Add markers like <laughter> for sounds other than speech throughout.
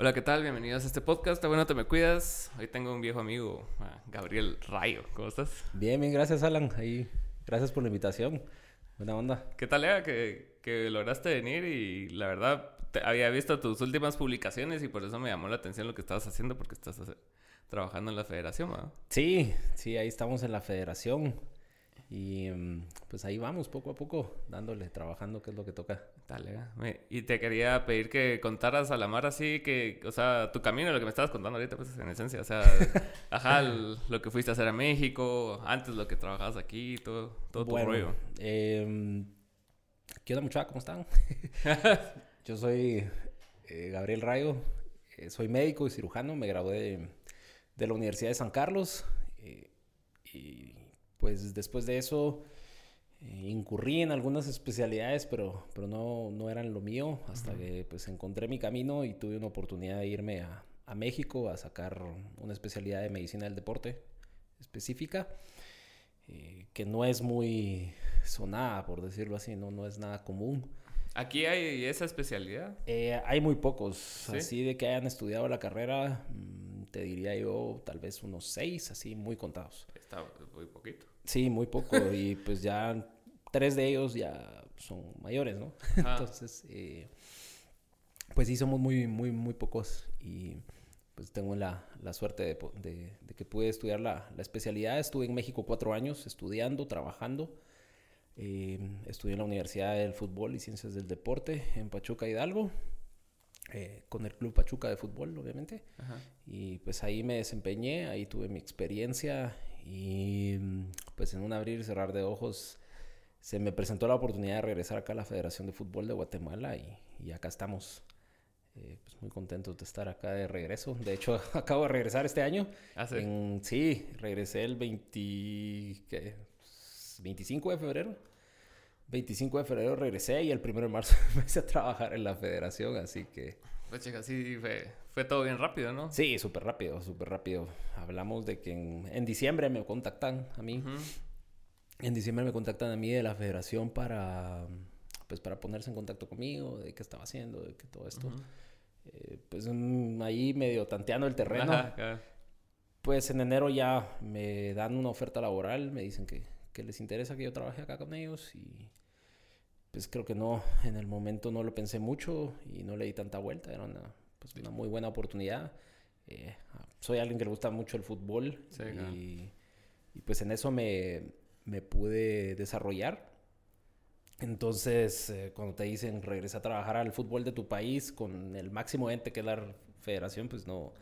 Hola, ¿qué tal? Bienvenidos a este podcast. Bueno, te me cuidas. Hoy tengo un viejo amigo, Gabriel Rayo. ¿Cómo estás? Bien, bien, gracias, Alan. Ahí, gracias por la invitación. Buena onda. ¿Qué tal, Ea? Que, que lograste venir y la verdad había visto tus últimas publicaciones y por eso me llamó la atención lo que estabas haciendo porque estás trabajando en la federación, ¿no? Sí, sí, ahí estamos en la federación. Y mm, pues ahí vamos, poco a poco, dándole, trabajando, que es lo que toca. Dale, y te quería pedir que contaras a la mar así que, o sea, tu camino, lo que me estabas contando ahorita, pues en esencia, o sea, <laughs> ajá, lo que fuiste a hacer a México, antes lo que trabajabas aquí, todo, todo tu rollo. Eh, ¿Qué onda, muchachos? ¿Cómo están? <laughs> Yo soy eh, Gabriel Rayo, eh, soy médico y cirujano, me gradué de, la Universidad de San Carlos eh, y pues después de eso incurrí en algunas especialidades, pero, pero no, no eran lo mío, hasta que pues encontré mi camino y tuve una oportunidad de irme a, a México a sacar una especialidad de medicina del deporte específica. que no es muy sonada, por decirlo así, no, no es nada común. ¿Aquí hay esa especialidad? Eh, hay muy pocos. Así de que hayan estudiado la carrera, mm, te diría yo tal vez unos seis, así muy contados. Está muy poquito. Sí, muy poco. <laughs> y pues ya tres de ellos ya son mayores, ¿no? <laughs> Entonces, eh, pues sí, somos muy, muy, muy pocos. Y pues tengo la, la suerte de, de, que pude estudiar la, la especialidad. Estuve en México cuatro años estudiando, trabajando. Eh, estudié en la Universidad del Fútbol y Ciencias del Deporte en Pachuca Hidalgo, eh, con el Club Pachuca de Fútbol, obviamente. Y pues ahí me desempeñé, ahí tuve mi experiencia y pues en un abrir y cerrar de ojos se me presentó la oportunidad de regresar acá a la Federación de Fútbol de Guatemala y, acá estamos. Eh, pues muy contentos de estar acá de regreso. De hecho, <laughs> acabo de regresar este año. ¿Ah, sí? sí, regresé el 20, 25 de febrero. 25 de febrero regresé y el 1 de marzo <laughs> empecé a trabajar en la federación, así que... Pues chica, sí, fue, todo bien rápido, ¿no? Sí, súper rápido, súper rápido. Hablamos de que en, diciembre me contactan a mí. En diciembre me contactan a mí de la federación para, pues, para ponerse en contacto conmigo, de qué estaba haciendo, de que todo esto. Eh, pues ahí medio tanteando el terreno. Pues en enero ya me dan una oferta laboral, me dicen que, que les interesa que yo trabaje acá con ellos y pues creo que no, en el momento no lo pensé mucho y no le di tanta vuelta, era una, pues, una muy buena oportunidad. Eh, soy alguien que le gusta mucho el fútbol y, y, pues en eso me, me pude desarrollar. Entonces, eh, cuando te dicen regresa a trabajar al fútbol de tu país con el máximo ente que es la federación, pues no,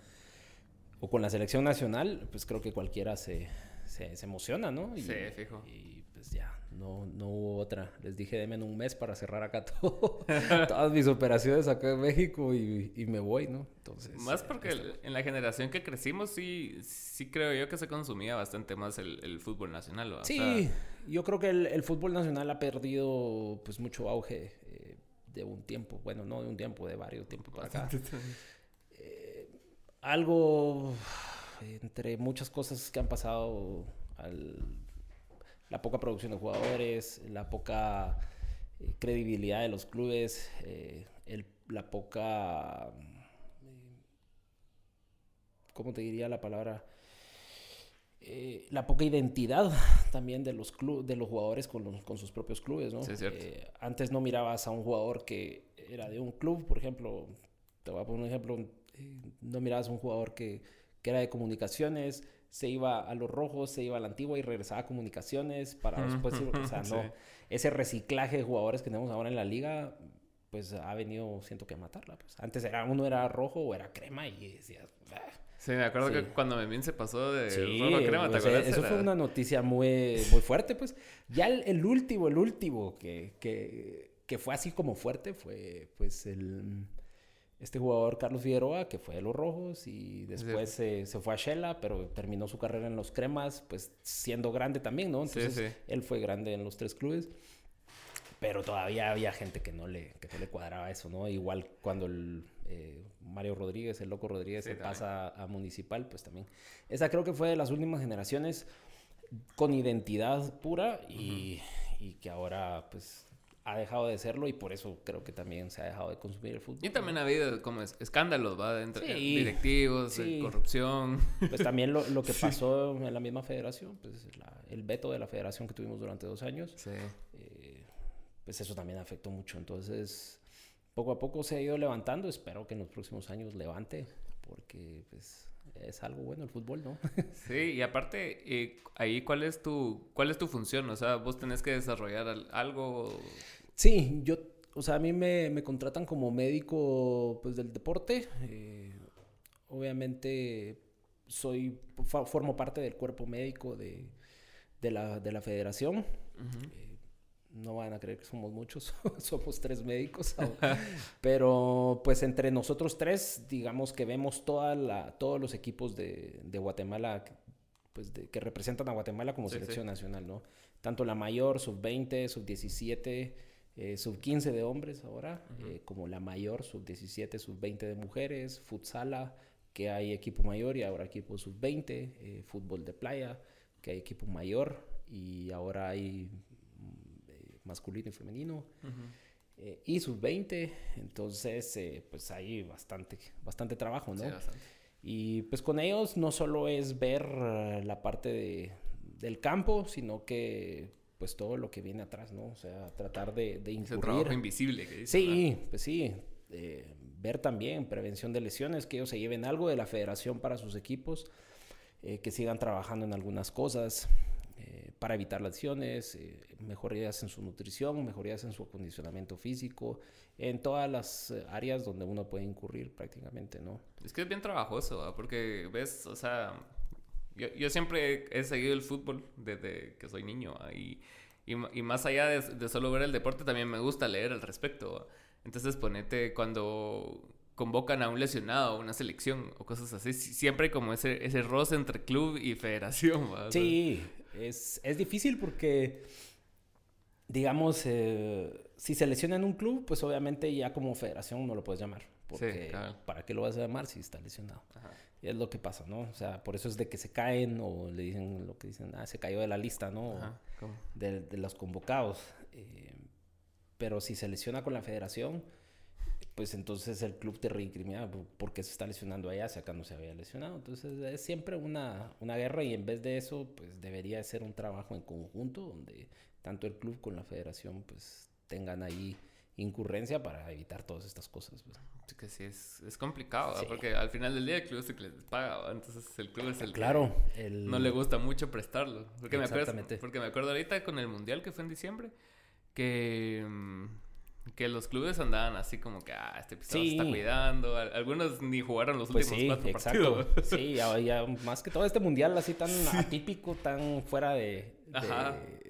o con la selección nacional, pues creo que cualquiera se, se, emociona, ¿no? sí, fijo. Y pues ya, no, no hubo otra. Les dije, denme un mes para cerrar acá <laughs> todo, todas mis operaciones acá en México y, y me voy, ¿no? Entonces... Más porque en la generación que crecimos sí, sí creo yo que se consumía bastante más el, el fútbol nacional. Sí, yo creo que el, el, fútbol nacional ha perdido pues mucho auge eh, de un tiempo, bueno, no de un tiempo, de varios tiempos para acá. <laughs> Eh, algo entre muchas cosas que han pasado, la poca producción de jugadores, la poca eh, credibilidad de los clubes, eh, la poca, eh, ¿cómo te diría la palabra? la poca identidad también de los de los jugadores con, con sus propios clubes, ¿no? antes no mirabas a un jugador que era de un club, por ejemplo, te voy a poner un ejemplo, no mirabas a un jugador que que era de comunicaciones, se iba a los rojos, se iba a la antigua y regresaba a comunicaciones para después, o sea, <laughs> no, ese reciclaje de jugadores que tenemos ahora en la liga, pues ha venido, siento que a matarla. Pues. Antes era uno era rojo o era crema y decías... Ah". Sí, me acuerdo que cuando Memín se pasó de rojo a crema, ¿te acuerdas? Eso fue una noticia muy, muy fuerte, pues. Ya el, último, el último que, que, que, fue así como fuerte fue, pues, el este jugador Carlos Figueroa, que fue de los Rojos y después se, fue a Shela, pero terminó su carrera en los Cremas, pues siendo grande también, ¿no? Entonces él fue grande en los tres clubes, pero todavía había gente que no le, que no le cuadraba eso, ¿no? Igual cuando el eh, Mario Rodríguez, el loco Rodríguez, se pasa a Municipal, pues también. Esa creo que fue de las últimas generaciones con identidad pura y, y que ahora pues ha dejado de serlo y por eso creo que también se ha dejado de consumir el fútbol. Y también ha habido como escándalos, ¿va? Entre directivos, corrupción. Pues también lo, lo que <laughs> pasó en la misma federación, pues el veto de la federación que tuvimos durante dos años, eh, pues eso también afectó mucho. Entonces, poco a poco se ha ido levantando, espero que en los próximos años levante, porque pues es algo bueno el fútbol, ¿no? <laughs> sí, y aparte, eh, ahí, ¿cuál es, tu, ¿cuál es tu función? O sea, vos tenés que desarrollar algo... Sí, yo, o sea, a mí me, contratan como médico pues, del deporte. Eh, obviamente soy, formo parte del cuerpo médico de, la, de la federación. Eh, no van a creer que somos muchos, <laughs> somos tres médicos, <laughs> pero pues entre nosotros tres, digamos que vemos toda la, todos los equipos de, de Guatemala, pues que representan a Guatemala como selección nacional, ¿no? Tanto la mayor, sub-20, sub-17, eh, sub-15 de hombres ahora, eh, como la mayor, sub-17, sub-20 de mujeres, futsala, que hay equipo mayor y ahora equipo sub-20, eh, fútbol de playa, que hay equipo mayor y ahora hay mm, masculino y femenino. y sub-20, entonces pues hay bastante, bastante trabajo, ¿no? Y pues con ellos no solo es ver la parte de, del campo, sino que pues todo lo que viene atrás, ¿no? O sea, tratar de, de incurrir. Ese trabajo invisible que dice. Sí, pues sí. Eh, ver también prevención de lesiones, que ellos se lleven algo de la federación para sus equipos, eh, que sigan trabajando en algunas cosas eh, para evitar lesiones, mejorías en su nutrición, mejorías en su acondicionamiento físico, en todas las áreas donde uno puede incurrir prácticamente, ¿no? Es que es bien trabajoso, porque ves, o sea, yo, siempre he seguido el fútbol desde que soy niño y, y, más allá de, solo ver el deporte, también me gusta leer al respecto. Entonces, ponete cuando convocan a un lesionado, a una selección o cosas así, siempre como ese, ese roce entre club y federación. <laughs> Sí, es, es, difícil porque, digamos, eh, si se lesiona en un club, pues obviamente ya como federación no lo puedes llamar. Porque, ¿para qué lo vas a llamar si está lesionado? Ajá. Y es lo que pasa, ¿no? O sea, por eso es de que se caen o le dicen lo que dicen, ah, se cayó de la lista, ¿no? De, de, los convocados. Eh, pero si se lesiona con la federación, pues entonces el club te reincrimina porque se está lesionando allá, si acá no se había lesionado. Entonces es siempre una, una guerra y en vez de eso, pues debería ser un trabajo en conjunto donde tanto el club con la federación pues tengan ahí incurrencia para evitar todas estas cosas. Pues. Que sí, es, es complicado, porque al final del día el club es el que les paga, entonces el club es el claro, que no le gusta mucho prestarlo. Porque me, acuerdo, porque me acuerdo ahorita con el Mundial que fue en diciembre, que, mm, que los clubes andaban así como que, ah, este pisado se está cuidando, algunos ni jugaron los pues últimos cuatro partidos. <laughs> Sí, ya, más que todo este Mundial así tan atípico, tan fuera de, de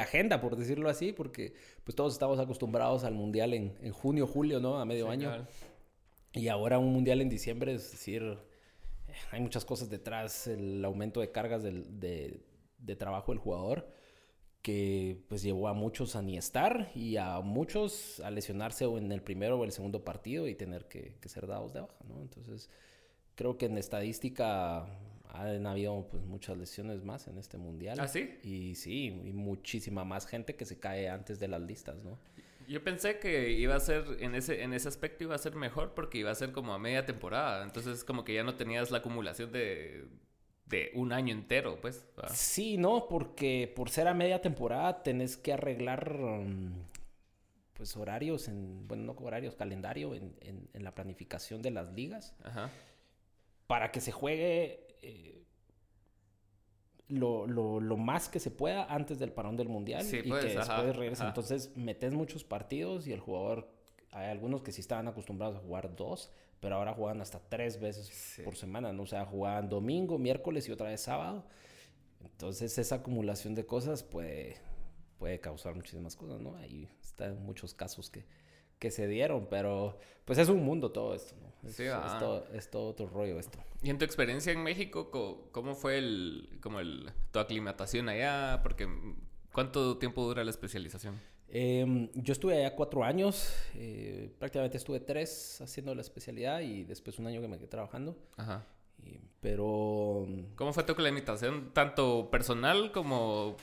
agenda, por decirlo así, porque pues todos estamos acostumbrados al mundial en, en junio, julio, ¿no? A medio año. Y ahora un mundial en diciembre, es decir, eh, hay muchas cosas detrás, el aumento de cargas de, de, trabajo del jugador, que pues llevó a muchos a ni estar y a muchos a lesionarse o en el primero o el segundo partido y tener que, que ser dados de baja, ¿no? Entonces, creo que en estadística han habido pues muchas lesiones más en este mundial. ¿Ah, sí? Y sí, y muchísima más gente que se cae antes de las listas, ¿no? Yo pensé que iba a ser, en ese, en ese aspecto iba a ser mejor porque iba a ser como a media temporada. Entonces como que ya no tenías la acumulación de, de un año entero, pues. Sí, no, porque por ser a media temporada tenés que arreglar mm, pues horarios, en, bueno, no horarios, calendario en, en, en la planificación de las ligas. Ajá. Para que se juegue eh, lo, lo, lo, más que se pueda antes del parón del mundial y pues, que después regrese. Entonces metes muchos partidos y el jugador, hay algunos que sí estaban acostumbrados a jugar dos, pero ahora juegan hasta tres veces por semana, ¿no? O sea, juegan domingo, miércoles y otra vez sábado. Entonces esa acumulación de cosas puede, puede causar muchísimas cosas, ¿no? Ahí están muchos casos que, que se dieron, pero pues es un mundo todo esto, ¿no? Es, sí, es, todo, es, todo, otro rollo esto. ¿Y en tu experiencia en México, cómo fue el, como el, tu aclimatación allá? Porque, ¿cuánto tiempo dura la especialización? Em, yo estuve allá cuatro años, eh, prácticamente estuve tres haciendo la especialidad y después un año que me quedé trabajando. Ajá. pero... ¿Cómo fue tu aclimatación, tanto personal como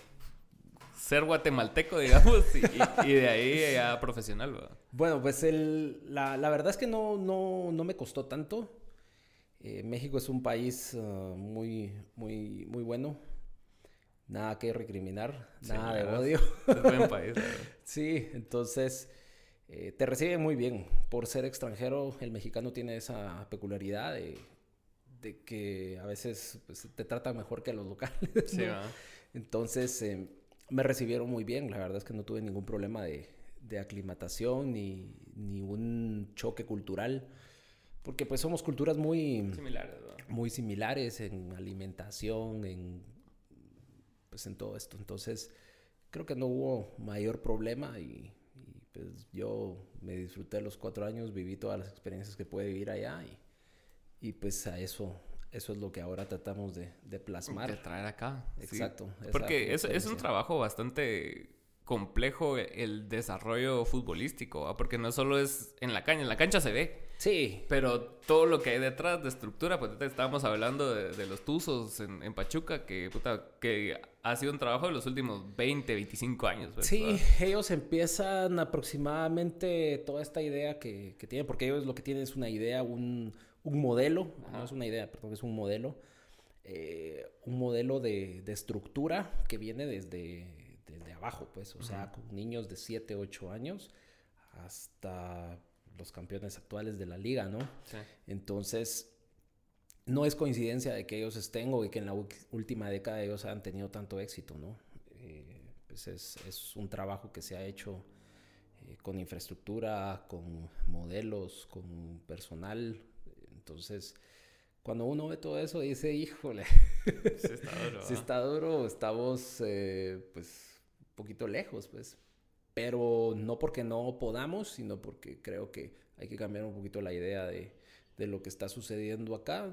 ser guatemalteco, <laughs> digamos, y, de ahí ya profesional, ¿verdad? Bueno, pues el, la, la, verdad es que no, no, no me costó tanto. Eh, México es un país uh, muy, muy, muy bueno. Nada que recriminar, nada de odio. <laughs> Es buen país. <laughs> sí, entonces eh, te recibe muy bien. Por ser extranjero, el mexicano tiene esa peculiaridad de, de que a veces pues, te tratan mejor que los locales. Sí, Entonces eh, me recibieron muy bien. La verdad es que no tuve ningún problema de, de aclimatación ni, ni un choque cultural porque pues somos culturas muy similares, muy similares en alimentación, en pues en todo esto. Entonces, creo que no hubo mayor problema y, pues yo me disfruté los cuatro años, viví todas las experiencias que pude vivir allá y, y pues a eso eso es lo que ahora tratamos de, de plasmar. De traer acá. Exacto. Porque es, es, un trabajo bastante complejo el desarrollo futbolístico, porque no solo es en la cancha, en la cancha se ve. Sí. Pero todo lo que hay detrás de estructura, pues estábamos hablando de, los Tuzos en, Pachuca, que, que ha sido un trabajo de los últimos 20, 25 años. Pues, sí, ellos empiezan aproximadamente toda esta idea que, que, tienen, porque ellos lo que tienen es una idea, un, un modelo, no es una idea, perdón, es un modelo, eh, un modelo de, de, estructura que viene desde, desde abajo, pues, o sea, con niños de 7, 8 años hasta los campeones actuales de la liga, ¿no? Sí. Entonces, no es coincidencia de que ellos estén o que en la última década ellos han tenido tanto éxito, ¿no? Eh, pues es, es, un trabajo que se ha hecho eh, con infraestructura, con modelos, con personal. Entonces, cuando uno ve todo eso, dice, híjole, sí está duro, <laughs> sí está duro estamos eh, pues un poquito lejos, pues. Pero no porque no podamos, sino porque creo que hay que cambiar un poquito la idea de, de lo que está sucediendo acá.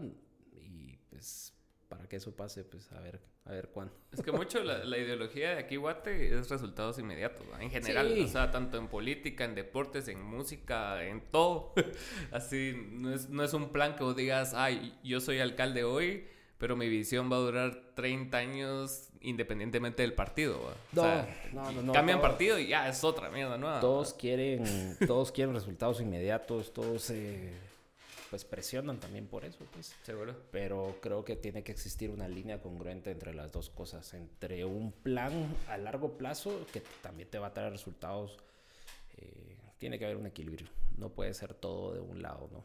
Y pues para que eso pase, pues a ver, a ver cuándo. Es que mucho la, la ideología de aquí, Guate, es resultados inmediatos, en general, o sea, tanto en política, en deportes, en música, en todo. <laughs> Así, no es, no es un plan que vos digas, ay, yo soy alcalde hoy, pero mi visión va a durar 30 años independientemente del partido. no, no, no, Cambian partido y ya es otra mierda nueva. Todos quieren, todos quieren resultados inmediatos, todos eh, pues presionan también por eso, pues. Seguro. Pero creo que tiene que existir una línea congruente entre las dos cosas, entre un plan a largo plazo que también te va a traer resultados. Eh, tiene que haber un equilibrio, no puede ser todo de un lado, ¿no?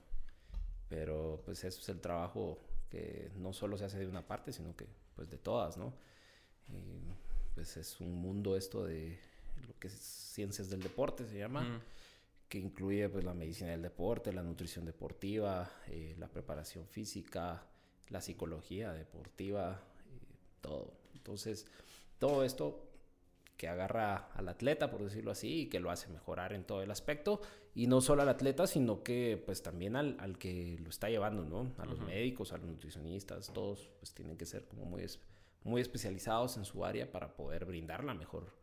Pero pues eso es el trabajo que no solo se hace de una parte, sino que pues de todas, ¿no? pues es un mundo esto de lo que es ciencias del deporte, se llama, que incluye pues la medicina del deporte, la nutrición deportiva, eh, la preparación física, la psicología deportiva, eh, todo. Entonces, todo esto que agarra al atleta, por decirlo así, y que lo hace mejorar en todo el aspecto, y no solo al atleta, sino que pues también al, al que lo está llevando, ¿no? A los médicos, a los nutricionistas, todos pues tienen que ser como muy muy especializados en su área para poder brindarla mejor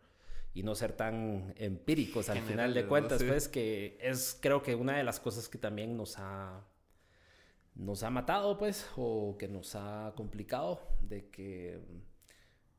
y no ser tan empíricos al final de cuentas, pues que es creo que una de las cosas que también nos ha nos ha matado, pues, o que nos ha complicado de que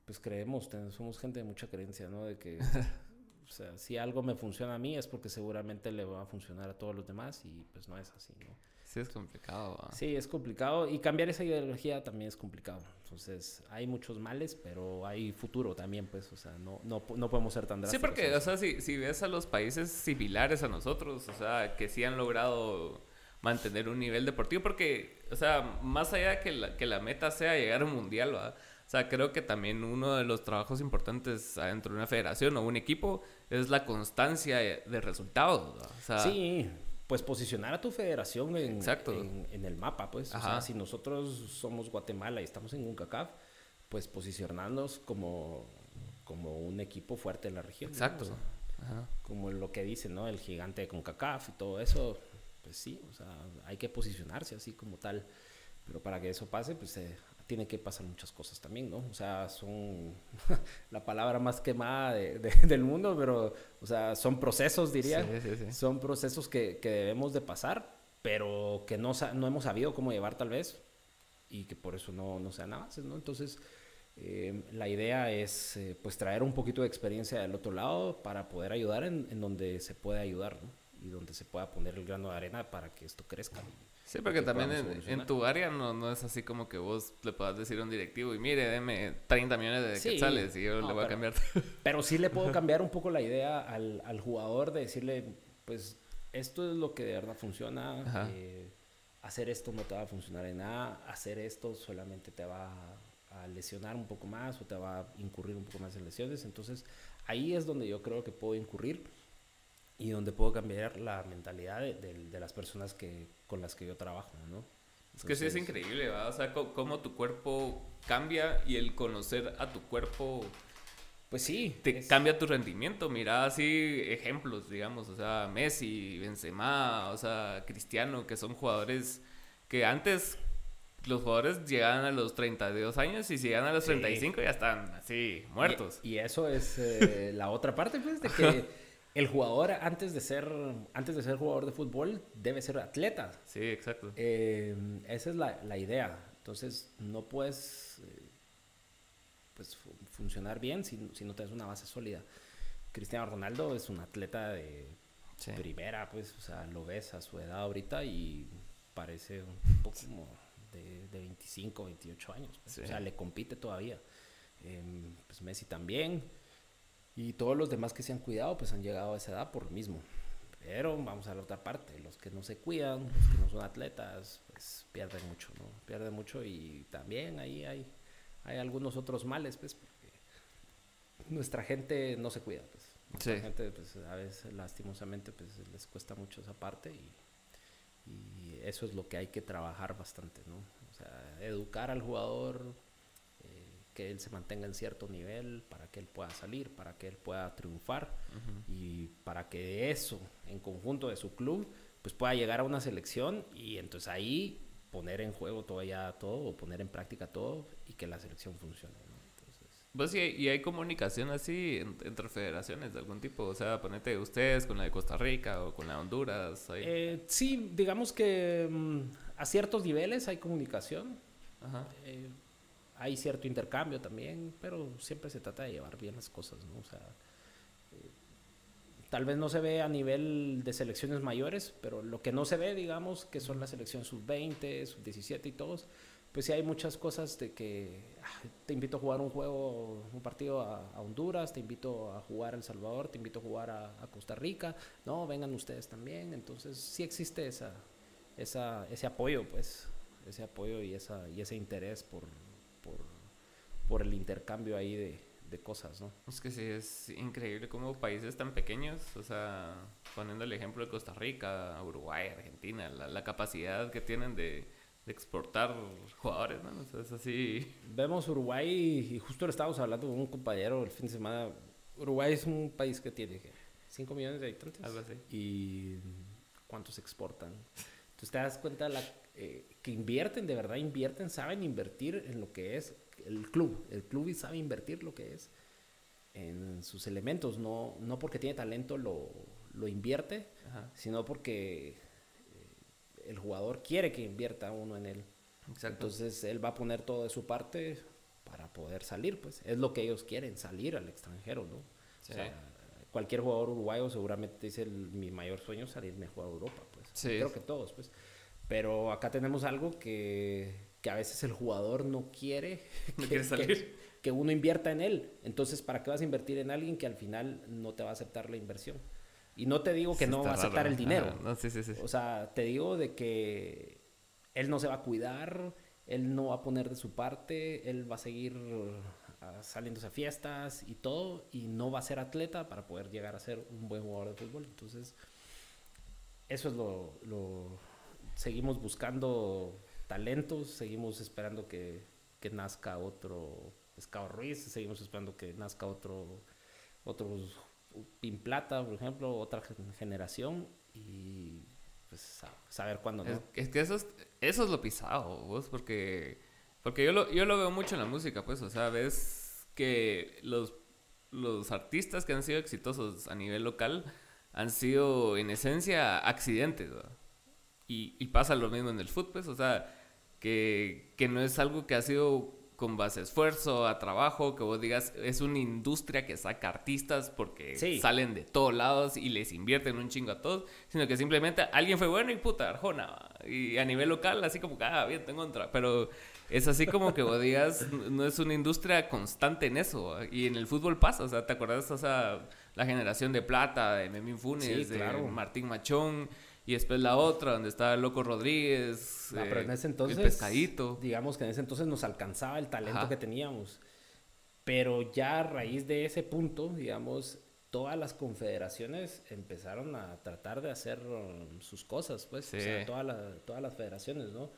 pues creemos, somos gente de mucha creencia, ¿no? De que <laughs> o sea, si algo me funciona a mí es porque seguramente le va a funcionar a todos los demás y pues no es así, ¿no? Sí, es complicado. Sí, es complicado. Y cambiar esa ideología también es complicado. Entonces, hay muchos males, pero hay futuro también, pues. O sea, no, no, no podemos ser tan drásticos. Sí, porque, o sea, si, si ves a los países similares a nosotros, o sea, que sí han logrado mantener un nivel deportivo, porque, o sea, más allá de que la, que la meta sea llegar a un mundial, ¿va? O sea, creo que también uno de los trabajos importantes dentro de una federación o un equipo es la constancia de resultados. O sea, sí, pues posicionar a tu federación en, en, el mapa, pues. O sea, si nosotros somos Guatemala y estamos en UNCACAF, pues posicionarnos como, como un equipo fuerte en la región. Exacto. Como lo que dice, ¿no? El gigante de CONCACAF y todo eso, pues sí, o sea, hay que posicionarse así como tal. Pero para que eso pase, pues eh, tiene que pasar muchas cosas también, ¿no? O sea, son <laughs> la palabra más quemada <laughs> del mundo, pero, o sea, son procesos, diría. Sí, sí, sí. Son procesos que, que, debemos de pasar, pero que no, no hemos sabido cómo llevar tal vez y que por eso no, no sean avances, ¿no? Entonces, Eh, la idea es eh, pues traer un poquito de experiencia del otro lado para poder ayudar en, en donde se puede ayudar y donde se pueda poner el grano de arena para que esto crezca. Sí, porque también en, en, tu área no, no es así como que vos le puedas decir a un directivo y mire, deme 30 millones de sí, quetzales y yo le voy a cambiar. <laughs> Pero sí le puedo cambiar un poco la idea al, al, jugador de decirle, pues esto es lo que de verdad funciona. Eh, hacer esto no te va a funcionar en nada. Hacer esto solamente te va a, a lesionar un poco más o te va a incurrir un poco más en lesiones. Entonces ahí es donde yo creo que puedo incurrir y donde puedo cambiar la mentalidad de, de, de, las personas que, con las que yo trabajo, ¿no? Es que sí es increíble, ¿verdad? O sea, cómo tu cuerpo cambia y el conocer a tu cuerpo... Pues sí. Te es... cambia tu rendimiento. Mira así ejemplos, digamos. O sea, Messi, Benzema, o sea, Cristiano, que son jugadores que antes los jugadores llegaban a los 32 años y si llegan a los 35 sí. ya están así, muertos. Y, y eso es eh, la otra parte, pues, de que <laughs> el jugador antes de ser antes de ser jugador de fútbol debe ser atleta. Sí, exacto. Eh, esa es la, la, idea. Entonces no puedes eh, pues funcionar bien si, si, no tienes una base sólida. Cristiano Ronaldo es un atleta de sí. primera, pues, o sea, lo ves a su edad ahorita y parece un poco como de, de 25, 28 años. Pues, sí. O sea, le compite todavía. Eh, pues Messi también. Y todos los demás que se han cuidado, pues han llegado a esa edad por lo mismo. Pero vamos a la otra parte, los que no se cuidan, los que no son atletas, pues pierden mucho, ¿no? Pierden mucho y también ahí hay, hay algunos otros males, pues, porque nuestra gente no se cuida, pues. Nuestra sí. gente, pues, a veces lastimosamente, pues, les cuesta mucho esa parte y, y eso es lo que hay que trabajar bastante, ¿no? O sea, educar al jugador, que él se mantenga en cierto nivel, para que él pueda salir, para que él pueda triunfar uh -huh. y para que eso, en conjunto de su club, pues pueda llegar a una selección y entonces ahí poner en juego todavía todo o poner en práctica todo y que la selección funcione. ¿no? Pues y, y hay comunicación así entre federaciones de algún tipo, o sea, ponete ustedes con la de Costa Rica o con la de Honduras. Ahí. Eh, sí, digamos que um, a ciertos niveles hay comunicación. Ajá. Eh, hay cierto intercambio también, pero siempre se trata de llevar bien las cosas, ¿no? O sea, eh, tal vez no se ve a nivel de selecciones mayores, pero lo que no se ve, digamos, que son las selecciones sub-20, sub-17 y todos, pues sí hay muchas cosas de que ah, te invito a jugar un juego, un partido a, a, Honduras, te invito a jugar a El Salvador, te invito a jugar a, a Costa Rica, no, vengan ustedes también, entonces sí existe esa, esa, ese apoyo, pues, ese apoyo y, esa, y ese interés por por el intercambio ahí de, de, cosas, ¿no? Es que sí, es increíble cómo países tan pequeños, o sea, poniendo el ejemplo de Costa Rica, Uruguay, Argentina, la, la capacidad que tienen de, de exportar jugadores, ¿no? O sea, es así. Vemos Uruguay y justo le estábamos hablando con un compañero el fin de semana. Uruguay es un país que tiene 5 millones de habitantes. Algo así. Y cuántos exportan. Entonces te das cuenta la, eh, que invierten, de verdad invierten, saben invertir en lo que es el club. El club sabe invertir lo que es en sus elementos, no, no porque tiene talento lo, lo invierte, Ajá. sino porque eh, el jugador quiere que invierta uno en él. Exacto. Entonces él va a poner todo de su parte para poder salir, pues es lo que ellos quieren, salir al extranjero, ¿no? Sí. O sea, cualquier jugador uruguayo seguramente dice el, mi mayor sueño es salirme a jugar a Europa, pues. Sí. Creo que todos, pues. Pero acá tenemos algo que, que a veces el jugador no quiere, no que, quiere salir. Que, que, uno invierta en él. Entonces, ¿para qué vas a invertir en alguien que al final no te va a aceptar la inversión? Y no te digo que sí, no va a aceptar raro. el dinero. No, sí, sí, o sea, te digo de que él no se va a cuidar, él no va a poner de su parte, él va a seguir uh, saliéndose a fiestas y todo, y no va a ser atleta para poder llegar a ser un buen jugador de fútbol. Entonces, eso es lo, lo seguimos buscando talentos, seguimos esperando que, que nazca otro Pescado Ruiz, seguimos esperando que nazca otro, otro Pin Plata, por ejemplo, otra generación y pues saber cuándo no. Es, que eso es, lo pisado, vos, porque, porque yo, lo, yo lo veo mucho en la música, pues, o sea, ves que los, los artistas que han sido exitosos a nivel local han sido en esencia accidentes. Y, y, pasa lo mismo en el fútbol, pues, o sea, que, que, no es algo que ha sido con base a esfuerzo, a trabajo, que vos digas, es una industria que saca artistas porque salen de todos lados y les invierten un chingo a todos, sino que simplemente alguien fue bueno y puta, Arjona. Y a nivel local, así como que, ah, bien, tengo otra. Pero es así como que vos digas, <laughs> no es una industria constante en eso. Y en el fútbol pasa, o sea, ¿te acuerdas? O sea, la generación de plata, de Memín Funes, de Martín Machón y después la otra, donde está el Loco Rodríguez. No, pero en ese entonces. El pescadito. Digamos que en ese entonces nos alcanzaba el talento que teníamos. Pero ya a raíz de ese punto, digamos, todas las confederaciones empezaron a tratar de hacer um, sus cosas, pues. O sea, todas, todas las federaciones, ¿no?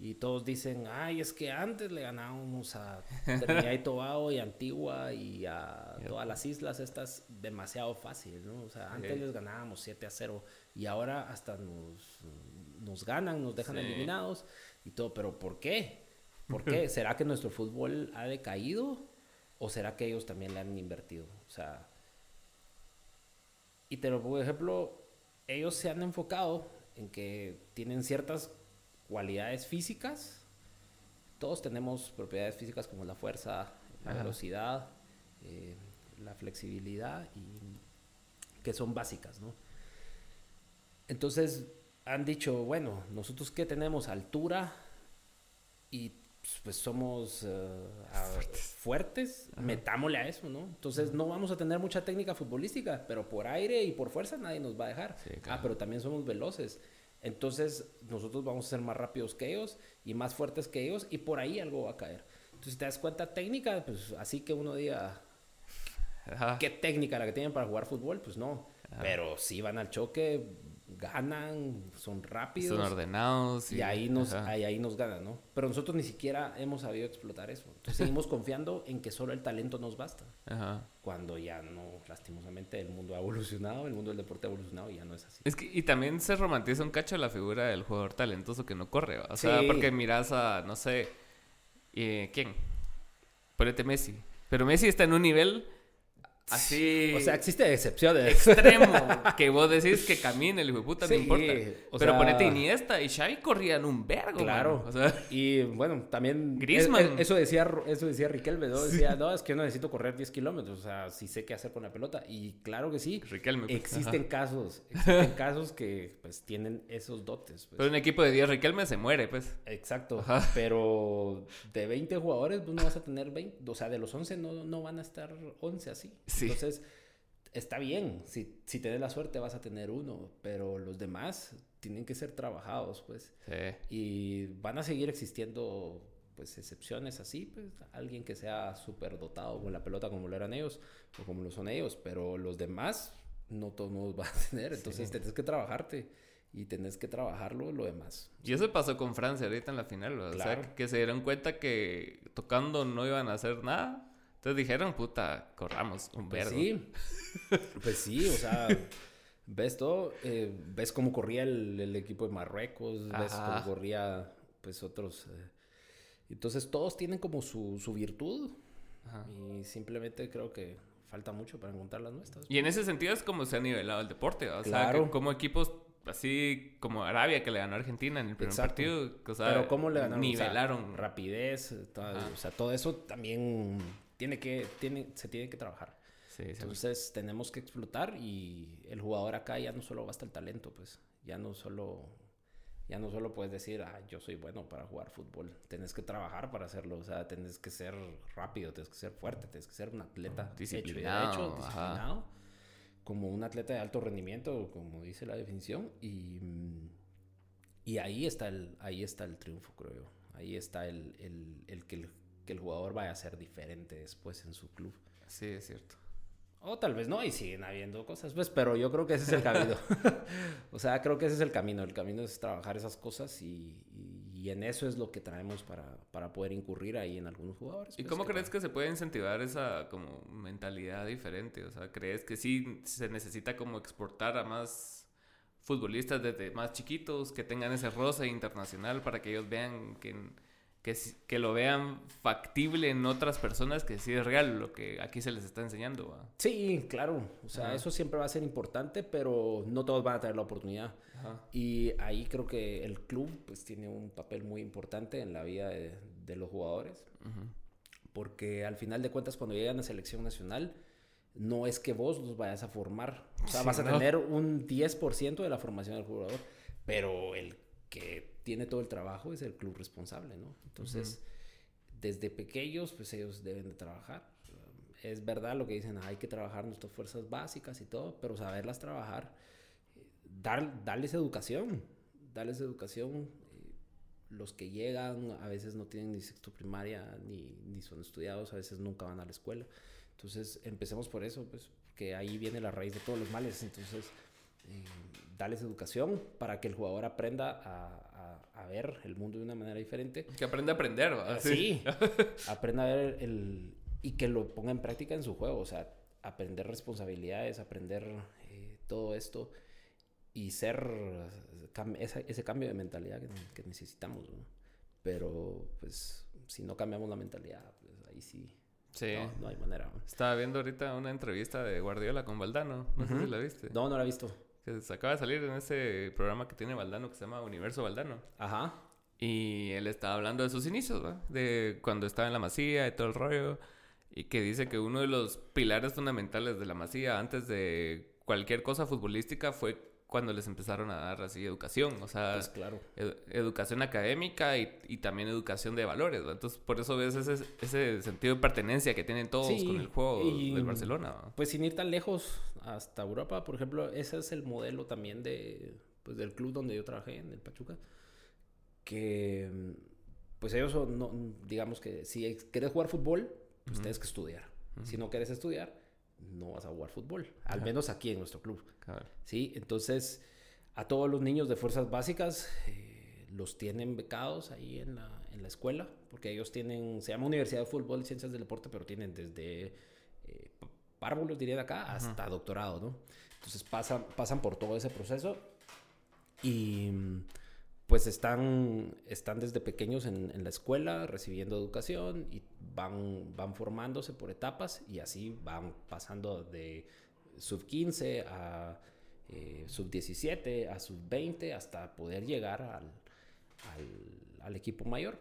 Y todos dicen, ay, es que antes le ganábamos a Trinidad y Tobago y Antigua y a <laughs> todas las islas estas demasiado fácil, ¿no? O sea, antes les ganábamos 7 a 0 y ahora hasta nos, nos ganan, nos dejan eliminados y todo. Pero ¿por qué? ¿Por qué? <laughs> ¿Será que nuestro fútbol ha decaído o será que ellos también le han invertido? O sea, y te lo pongo de ejemplo, ellos se han enfocado en que tienen ciertas cualidades físicas. Todos tenemos propiedades físicas como la fuerza, la velocidad, eh, la flexibilidad y que son básicas, ¿no? Entonces han dicho, bueno, nosotros que tenemos altura y pues somos uh, fuertes, metámosle a eso, ¿no? Entonces no vamos a tener mucha técnica futbolística, pero por aire y por fuerza nadie nos va a dejar. Ah, pero también somos veloces. Entonces nosotros vamos a ser más rápidos que ellos y más fuertes que ellos y por ahí algo va a caer. Entonces si te das cuenta técnica, pues así que uno diga, ¿qué técnica la que tienen para jugar fútbol? Pues no. Pero si van al choque, ganan, son rápidos. Son ordenados. Y, ahí, nos, ahí, nos ganan, ¿no? Pero nosotros ni siquiera hemos sabido explotar eso. Entonces <laughs> seguimos confiando en que solo el talento nos basta. Cuando ya no, lastimosamente, el mundo ha evolucionado, el mundo del deporte ha evolucionado y ya no es así. Es que, y también se romantiza un cacho la figura del jugador talentoso que no corre. O sea, porque miras a, no sé, eh, ¿quién? Ponete Messi. Pero Messi está en un nivel Así. O sea, existe excepciones. Extremo. <laughs> que vos decís que camine, el hijo de puta, no importa. Pero ponete Iniesta y Xavi corrían un vergo. Claro. O sea, y bueno, también. Griezmann. eso, decía, eso decía Riquelme, ¿no? Decía, no, es que yo no necesito correr 10 kilómetros. O sea, sí sé qué hacer con la pelota. Y claro que sí. Riquelme. Pues, existen casos. <laughs> Existen casos que, pues, tienen esos dotes. Pues. Pero un equipo de 10 Riquelme se muere, pues. Exacto. Pero de 20 jugadores, pues no vas a tener 20. O sea, de los 11 no, no van a estar 11 así. Entonces, está bien, si, si tienes la suerte vas a tener uno, pero los demás tienen que ser trabajados, pues. Y van a seguir existiendo, pues, excepciones así, pues, alguien que sea súper dotado con la pelota como lo eran ellos o como lo son ellos, pero los demás no todos van a <laughs> tener, entonces tienes que trabajarte y tenés que trabajarlo lo demás. Y eso pasó con Francia ahorita en la final, o sea, que se dieron cuenta que tocando no iban a hacer nada entonces dijeron, puta, corramos un pues verbo. sí, <laughs> pues sí, o sea, ves todo, eh, ves cómo corría el, equipo de Marruecos, ves cómo corría, pues, otros. Eh. entonces todos tienen como su, su virtud. Y simplemente creo que falta mucho para encontrar las nuestras. Y en ese sentido es como se ha nivelado el deporte, o sea, como equipos así como Arabia que le ganó a Argentina en el primer partido, o sea, pero cómo le ganaron, nivelaron. rapidez, o sea, todo eso también tiene que, tiene, se tiene que trabajar. Entonces tenemos que explotar y el jugador acá ya no solo basta el talento, pues ya no solo, ya no solo puedes decir, ah, yo soy bueno para jugar fútbol. Tienes que trabajar para hacerlo, o sea, tienes que ser rápido, tienes que ser fuerte, tienes que ser un atleta disciplinado, hecho, disciplinado como un atleta de alto rendimiento, como dice la definición, y, y ahí, está el, ahí está el triunfo, creo yo. Ahí está el, el, el que el que el jugador vaya a ser diferente después en su club. Sí, es cierto. O tal vez no, y siguen habiendo cosas, pues, pero yo creo que ese es el camino. <laughs> o sea, creo que ese es el camino. El camino es trabajar esas cosas y, y, en eso es lo que traemos para, para, poder incurrir ahí en algunos jugadores. ¿Y pues, cómo crees que se puede incentivar esa como mentalidad diferente? O sea, ¿crees que sí se necesita como exportar a más futbolistas desde más chiquitos que tengan ese roce internacional para que ellos vean que que, que lo vean factible en otras personas, que sí es real lo que aquí se les está enseñando. Sí, claro. O sea, eso siempre va a ser importante, pero no todos van a tener la oportunidad. Y ahí creo que el club pues tiene un papel muy importante en la vida de, de los jugadores. Porque al final de cuentas, cuando llegan a selección nacional, no es que vos los vayas a formar. O sea, vas a tener un 10% de la formación del jugador, pero el que tiene todo el trabajo es el club responsable, ¿no? Entonces, desde pequeños, pues ellos deben de trabajar. Es verdad lo que dicen, hay que trabajar nuestras fuerzas básicas y todo, pero saberlas trabajar, eh, dar, darles educación, darles educación. Eh, los que llegan a veces no tienen ni sexto primaria ni, ni son estudiados, a veces nunca van a la escuela. Entonces, empecemos por eso, pues, que ahí viene la raíz de todos los males. Entonces, eh, darles educación para que el jugador aprenda a, a, ver el mundo de una manera diferente. Que aprenda a aprender, ¿verdad? Sí, <laughs> aprenda a ver el, y que lo ponga en práctica en su juego, o sea, aprender responsabilidades, aprender eh, todo esto y ser ese, cambio de mentalidad que, necesitamos, ¿no? Pero, pues, si no cambiamos la mentalidad, pues ahí sí Sí. No, hay manera. Estaba viendo ahorita una entrevista de Guardiola con Valdano. No sé si la viste. No, no la he visto. Que se acaba de salir en ese programa que tiene Valdano que se llama Universo Valdano. Ajá. Y él estaba hablando de sus inicios, ¿no? De cuando estaba en la masía y todo el rollo. Y que dice que uno de los pilares fundamentales de la masía antes de cualquier cosa futbolística fue cuando les empezaron a dar así educación, o sea, pues claro. educación académica y, también educación de valores, entonces por eso ves ese, ese, sentido de pertenencia que tienen todos con el juego del Barcelona. Pues sin ir tan lejos hasta Europa, por ejemplo, ese es el modelo también de, pues, del club donde yo trabajé, en el Pachuca, que pues ellos son, no, digamos que si quieres jugar fútbol, pues tienes que estudiar. Si no quieres estudiar, no vas a jugar fútbol. Al menos aquí en nuestro club. ¿Sí? Entonces, a todos los niños de fuerzas básicas eh, los tienen becados ahí en la, en la, escuela, porque ellos tienen, se llama Universidad de Fútbol y Ciencias del Deporte, pero tienen desde párvulos, diría de acá, hasta doctorado, ¿no? Entonces pasan, pasan por todo ese proceso y pues están, están desde pequeños en, en, la escuela recibiendo educación y van, van formándose por etapas y así van pasando de sub 15 a eh, sub 17 a sub 20 hasta poder llegar al, al, al, equipo mayor.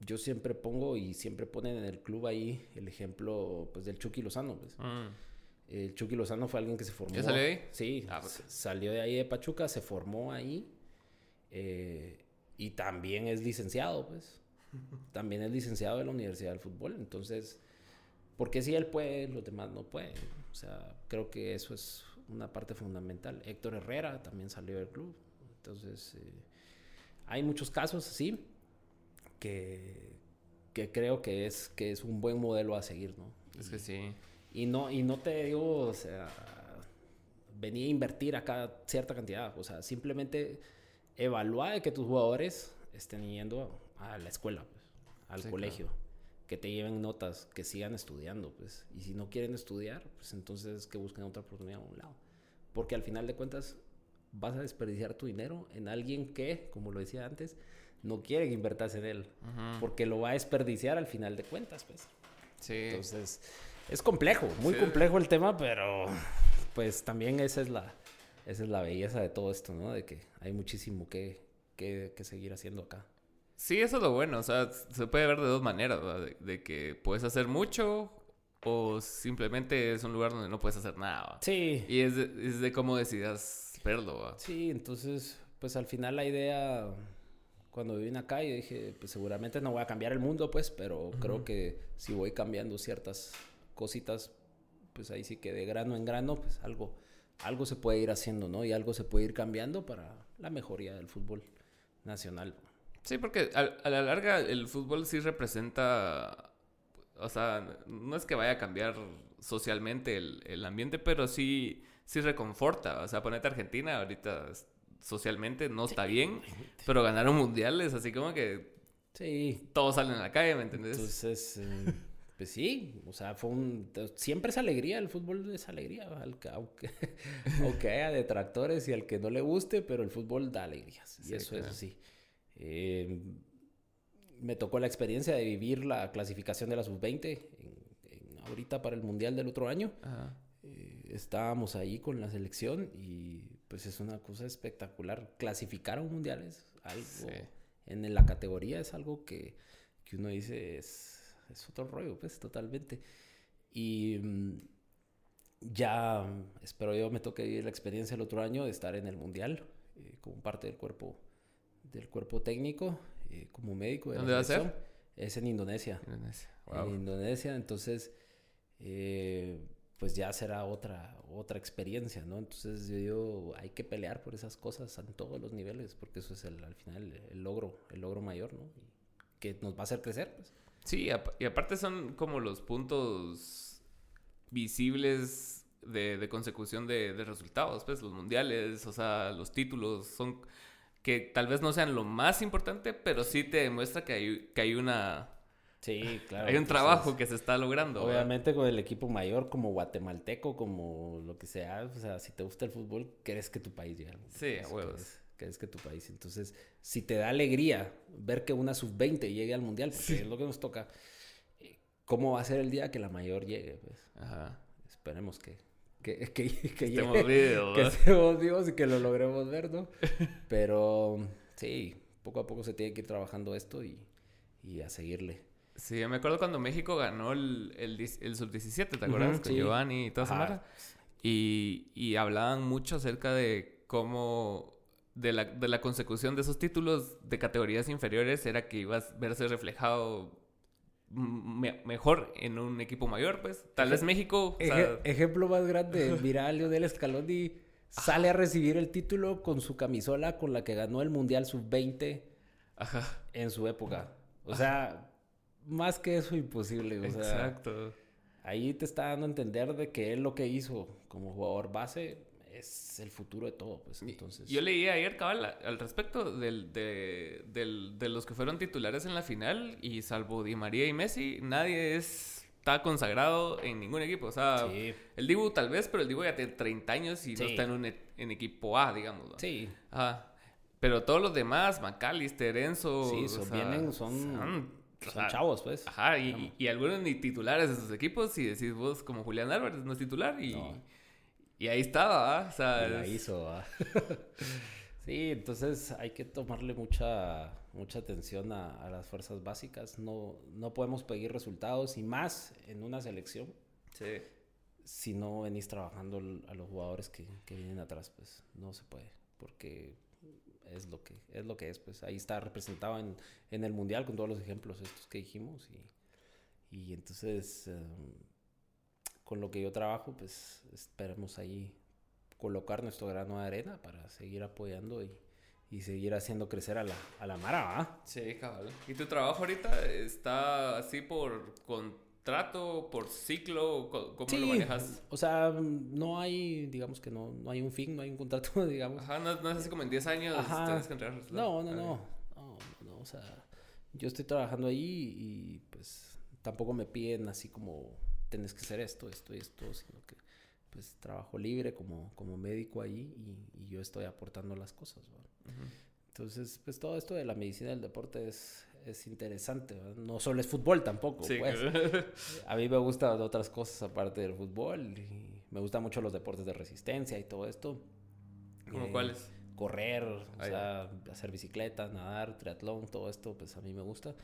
Yo siempre pongo y siempre ponen en el club ahí el ejemplo pues del Chucky Lozano. Pues. Mm. El Chucky Lozano fue alguien que se formó. ¿Ya salió ahí? Sí, ah, pues. salió de ahí de Pachuca, se formó ahí eh, y también es licenciado, pues. <laughs> También es licenciado de la Universidad del Fútbol. Entonces, porque si él puede, los demás no pueden. O sea, creo que eso es una parte fundamental. Héctor Herrera también salió del club. Entonces, eh, hay muchos casos así que, que creo que es, que es un buen modelo a seguir, ¿no? Es que sí. Y no, y no te digo, o sea, venía a invertir acá cierta cantidad. O sea, simplemente evalúa de que tus jugadores estén yendo a la escuela, pues, al colegio, que te lleven notas, que sigan estudiando, pues. Y si no quieren estudiar, pues entonces que busquen otra oportunidad a un lado. Porque al final de cuentas vas a desperdiciar tu dinero en alguien que, como lo decía antes, no quiere invertirse en él, porque lo va a desperdiciar al final de cuentas, pues. Sí. Entonces, es complejo, muy complejo el tema, pero pues también esa es la esa es la belleza de todo esto, ¿no? De que hay muchísimo que, que, seguir haciendo acá. Sí, eso es lo bueno. O sea, se puede ver de dos maneras, ¿verdad? De, que puedes hacer mucho o simplemente es un lugar donde no puedes hacer nada. Sí. Y es de, es de cómo decidas verlo. ¿verdad? Sí, entonces, pues al final la idea, cuando vine acá, yo dije, pues seguramente no voy a cambiar el mundo, pues, pero creo que si voy cambiando ciertas cositas, pues ahí sí que de grano en grano, pues algo algo se puede ir haciendo, ¿no? Y algo se puede ir cambiando para la mejoría del fútbol nacional. Sí, porque a, la larga el fútbol sí representa, o sea, no es que vaya a cambiar socialmente el, ambiente, pero sí, sí reconforta. O sea, ponete Argentina ahorita socialmente no está bien, pero ganaron mundiales, así como que sí. todos salen a la calle, ¿me entiendes? Entonces, eh, pues sí, o sea, fue un... Siempre es alegría, el fútbol es alegría, aunque, aunque <laughs> haya detractores y al que no le guste, pero el fútbol da alegrías. y eso es así. Eh, me tocó la experiencia de vivir la clasificación de la sub-20 ahorita para el Mundial del otro año. Eh, estábamos ahí con la selección y pues es una cosa espectacular. Clasificar a un Mundial es algo... En la categoría es algo que que uno dice es, es otro rollo, pues, totalmente. Y mm, ya espero yo me toque vivir la experiencia el otro año de estar en el mundial eh, como parte del cuerpo del cuerpo técnico eh, como médico ¿Dónde va a ser? es en Indonesia Indonesia. en Indonesia entonces eh, pues ya será otra otra experiencia no entonces yo digo hay que pelear por esas cosas en todos los niveles porque eso es el, al final el logro el logro mayor no que nos va a hacer crecer pues. Sí, y aparte son como los puntos visibles de, de consecución de, de, resultados, pues los mundiales, o sea, los títulos son que tal vez no sean lo más importante, pero sí te demuestra que hay, que hay una... Sí, claro. Hay un trabajo que se está logrando. Obviamente con el equipo mayor, como guatemalteco, como lo que sea, o sea, si te gusta el fútbol, quieres que tu país llegue. Sí, a huevos. Quieres que tu país. Entonces, si te da alegría ver que una sub-20 llegue al mundial, porque es lo que nos toca, ¿cómo va a ser el día que la mayor llegue? Pues? Ajá. Esperemos que, que, <laughs> que, que llegue. Que estemos vivos y que lo logremos ver, ¿no? Pero sí, poco a poco se tiene que ir trabajando esto y, y a seguirle. Sí, yo me acuerdo cuando México ganó el, el, el sub-17, ¿te acuerdas? Uh -huh, Con sí. Giovanni y toda esa mara. Y, y hablaban mucho acerca de cómo de la, de la consecución de esos títulos de categorías inferiores era que ibas a verse reflejado me mejor en un equipo mayor, pues. Tal vez México... Ej o sea... Ejemplo más grande, <laughs> mira a Lionel Scaloni sale a recibir el título con su camisola con la que ganó el Mundial Sub-20 en su época. O Ajá. Más que eso imposible. O sea, Exacto. Ahí te está dando a entender de que él lo que hizo como jugador base es el futuro de todo, pues entonces... Yo leí ayer, cabal, al respecto del, de, del, de los que fueron titulares en la final y salvo Di María y Messi, nadie es, está consagrado en ningún equipo. O sea, Sí. el Dibu tal vez, pero el Dibu ya tiene 30 años y no está en un e- en equipo A, digamos. ¿no? Sí, Ajá. Pero todos los demás, McAllister, Enzo... sí, o son, sea, vienen, son, son sea, chavos, pues. Ajá, y, y algunos ni titulares de sus equipos, y decís vos como Julián Álvarez no es titular y, No. y ahí estaba, ¿ah? O sea, Y la es- hizo, ¿va? <laughs> sí, entonces hay que tomarle mucha, mucha atención a, a las fuerzas básicas. No, no podemos pedir resultados y más en una selección Sí. si no venís trabajando a los jugadores que, que vienen atrás, pues no se puede, porque es lo que es lo que es, pues ahí está representado en, en el mundial con todos los ejemplos estos que dijimos y, y entonces em, con lo que yo trabajo, pues esperemos ahí colocar nuestro grano de arena para seguir apoyando y, y seguir haciendo crecer a la, a la Mara, ¿va? Sí, cabal. ¿Y tu trabajo ahorita está así por contrato, por ciclo? ¿Cómo lo manejas? O sea, no hay, digamos que no, no hay un fin, no hay un contrato, <laughs> digamos. Ajá, no, no es así como en 10 años Ajá. tienes que entregar No, no, Ah, no, no, no, o sea, yo estoy trabajando ahí y pues tampoco me piden así como tienes que hacer esto, esto y esto, sino que pues trabajo libre como, como médico ahí y, y yo estoy aportando las cosas. Ujú. Entonces, pues todo esto de la medicina del deporte es, es interesante. No solo es fútbol tampoco, Sí, pues. <laughs> A mí me gustan otras cosas aparte del fútbol y me gustan mucho los deportes de resistencia y todo esto. ¿Cómo Eh, cuáles? correr, o Ah, sea, hacer bicicleta, nadar, triatlón, todo esto, pues a mí me gusta.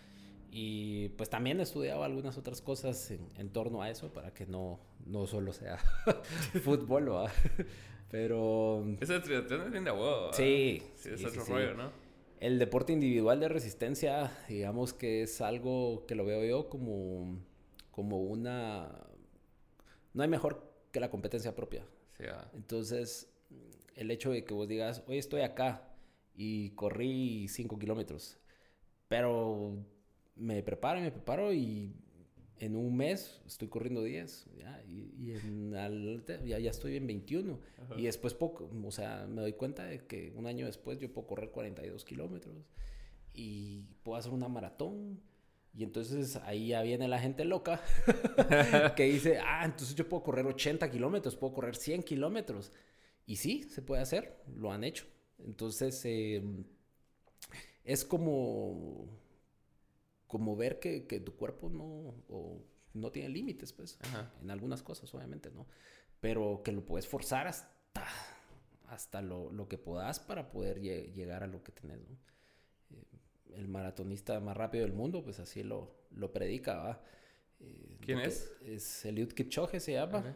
Y pues también he estudiado algunas otras cosas en, en torno a eso para que no, no solo sea <laughs> fútbol, ¿va? <laughs> Pero Ese triatlón es bien de huevo. sí, Sí, es sí, otro sí. rollo, ¿no? El deporte individual de resistencia, digamos que es algo que lo veo yo como, como una... No hay mejor que la competencia propia. Sí, ah. Entonces, el hecho de que vos digas, hoy estoy acá y corrí 5 kilómetros, pero me preparo y me preparo y en un mes estoy corriendo 10, ya, y, y en al- ya, ya estoy en 21. Ajá. Y después, poco, o sea, me doy cuenta de que un año después yo puedo correr 42 kilómetros y puedo hacer una maratón. Y entonces ahí ya viene la gente loca <laughs> que dice, ah, entonces yo puedo correr 80 kilómetros, puedo correr 100 kilómetros. Y sí, se puede hacer, lo han hecho. Entonces, eh, es como, como ver que, que tu cuerpo no, o no tiene límites, pues, Ajá. en algunas cosas, obviamente, ¿no? Pero que lo puedes forzar hasta, hasta lo, lo que puedas para poder lle- llegar a lo que tenés, ¿no? Eh, el maratonista más rápido del mundo, pues así lo, lo predica, ¿va? Eh, ¿Quién es? Es Eliud Kipchoge se llama,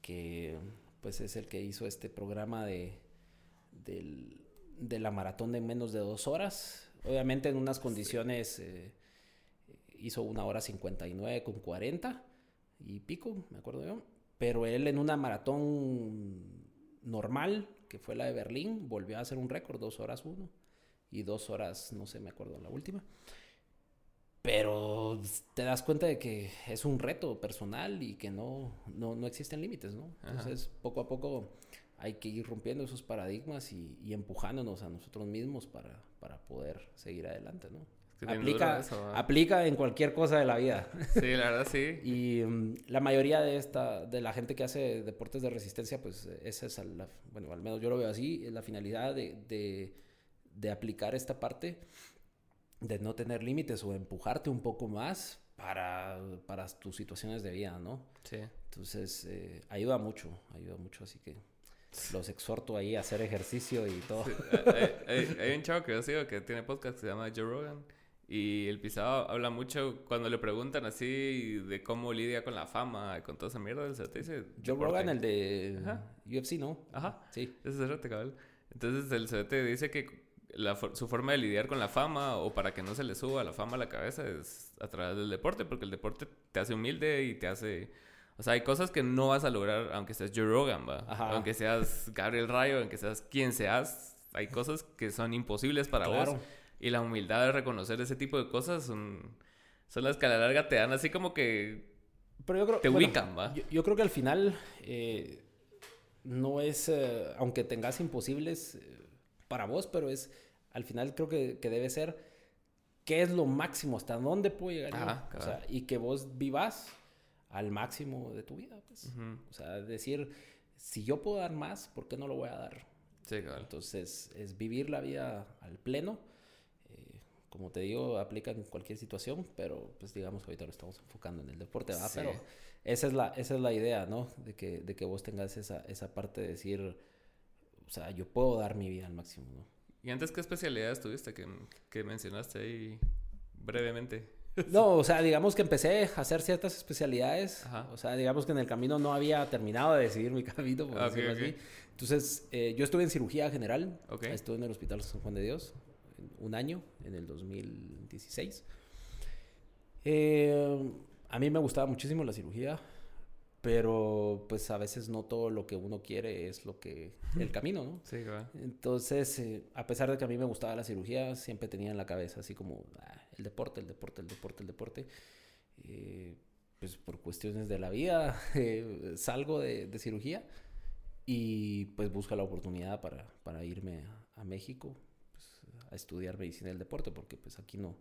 que pues es el que hizo este programa de, de la maratón de menos de dos horas. Obviamente en unas condiciones eh, hizo una hora 59 con 40 y pico, me acuerdo yo. Pero él en una maratón normal, que fue la de Berlín, volvió a hacer un récord, dos horas uno y dos horas, no sé, me acuerdo la última. Pero te das cuenta de que es un reto personal y que no, no, no existen límites, ¿no? Entonces, poco a poco hay que ir rompiendo esos paradigmas y, y empujándonos a nosotros mismos para, para poder seguir adelante, ¿no? Aplica, aplica en cualquier cosa de la vida. <laughs> Sí, la verdad sí. y um, la mayoría de esta, de la gente que hace deportes de resistencia, pues esa es, la, bueno, al menos yo lo veo así, la finalidad de, de, de aplicar esta parte de no tener límites o empujarte un poco más para, para tus situaciones de vida, ¿no? Sí. Entonces, eh, ayuda mucho, ayuda mucho, así que los exhorto ahí a hacer ejercicio y todo. hay, un chavo que yo sigo que tiene podcast que se llama Joe Rogan. Y el pisado habla mucho cuando le preguntan así de cómo lidia con la fama y con toda esa mierda. El te dice... Joe Rogan, el de UFC, ¿no? Ajá. Sí. Ese es el cabal. Entonces el CDT dice que su forma de lidiar con la fama o para que no se le suba la fama a la cabeza es a través del deporte, porque el deporte te hace humilde y te hace... O sea, hay cosas que no vas a lograr aunque seas Joe Rogan, ¿va? Aunque seas Gabriel Rayo, aunque seas quien seas, hay cosas que son imposibles para vos. Y la humildad de reconocer ese tipo de cosas son, son las que a la larga te dan así como que... Pero yo creo, te ubican, ¿va? Yo, creo que al final eh, no es, eh, aunque tengas imposibles eh, para vos, pero es, al final creo que, que, debe ser qué es lo máximo, hasta dónde puedo llegar o sea, y que vos vivas al máximo de tu vida. Pues. O sea, decir, si yo puedo dar más, ¿por qué no lo voy a dar? Sí, claro. Entonces, es vivir la vida al pleno. Como te digo, aplica en cualquier situación, pero pues digamos que ahorita lo estamos enfocando en el deporte, ¿verdad? Pero esa es, la, esa es la idea, ¿no? De que, de que vos tengas esa, esa parte de decir, o sea, yo puedo dar mi vida al máximo, ¿no? ¿Y antes qué especialidades tuviste que, que mencionaste ahí brevemente? <laughs> No, o sea, digamos que empecé a hacer ciertas especialidades. O sea, digamos que en el camino no había terminado de decidir mi <laughs> camino, por decirlo así. Entonces, eh, yo estuve en cirugía general. Estuve en el Hospital San Juan de Dios un año, en el 2016. Eh, a mí me gustaba muchísimo la cirugía pero pues a veces no todo lo que uno quiere es lo que el <laughs> camino, ¿no? Sí, claro. Entonces, eh, a pesar de que a mí me gustaba la cirugía, siempre tenía en la cabeza así como ah, el deporte, el deporte, el deporte, el deporte. Eh, pues por cuestiones de la vida <laughs> eh, salgo de, de, cirugía y pues busco la oportunidad para, para irme a, México pues, a estudiar medicina del deporte porque pues aquí no,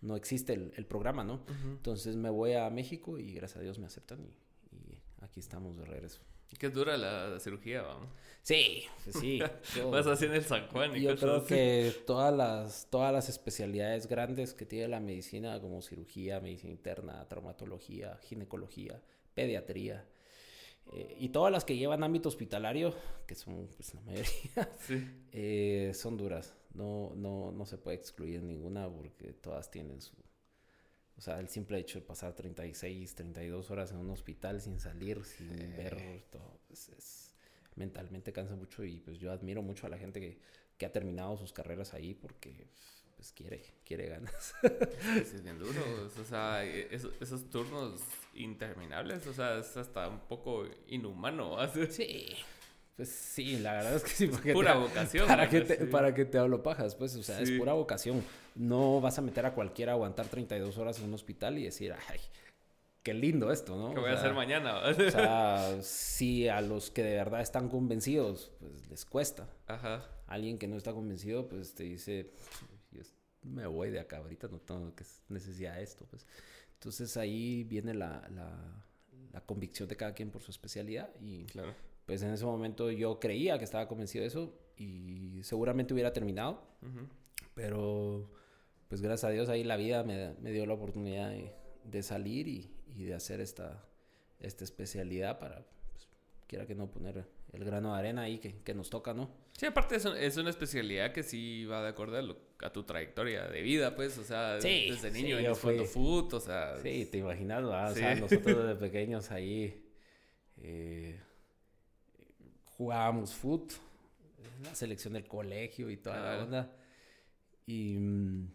no existe el, el programa, ¿no? Entonces me voy a México y gracias a Dios me aceptan y aquí estamos de regreso. Qué dura la cirugía, vamos. Sí, pues sí. <laughs> Vas así en el San Juan y Yo creo que todas las, todas las especialidades grandes que tiene la medicina, como cirugía, medicina interna, traumatología, ginecología, pediatría, eh, y todas las que llevan ámbito hospitalario, que son pues, la mayoría, <laughs> eh, son duras. No, no, no se puede excluir ninguna porque todas tienen su, o sea, el simple hecho de pasar 36, 32 horas en un hospital sin salir, sin ver todo, pues es, mentalmente cansa mucho y pues yo admiro mucho a la gente que, que ha terminado sus carreras ahí porque pues quiere, quiere ganas. <laughs> es bien duro, o sea, e, esos, turnos interminables, o sea, es hasta un poco inhumano. <laughs> Sí. Pues sí, la verdad es que sí. Pura vocación. Para que, te, para que te hablo pajas, pues, o sea, es pura vocación. No vas a meter a cualquiera a aguantar 32 horas en un hospital y decir, ay, qué lindo esto, ¿no? ¿Qué voy a hacer mañana? o sea, sí, a los que de verdad están convencidos, pues les cuesta. Ajá. Alguien que no está convencido, pues te dice, me voy de acá, ahorita no tengo que necesidad de esto, pues. Entonces ahí viene la, la, la convicción de cada quien por su especialidad y claro pues en ese momento yo creía que estaba convencido de eso y seguramente hubiera terminado. Pero pues gracias a Dios ahí la vida me, me dio la oportunidad de, salir y, y, de hacer esta, esta especialidad para, pues, quiera que no poner el grano de arena ahí que, que nos toca, ¿no? Sí, aparte es, es, una especialidad que sí va de acuerdo a lo a tu trayectoria de vida, pues, o sea, Sí, desde sí, niño yo venías jugando fui- fútbol, o sea, Sí, te imaginas. O Sí. sea, nosotros desde <laughs> pequeños ahí eh, jugábamos fútbol, la selección del colegio y toda la onda. Y mm,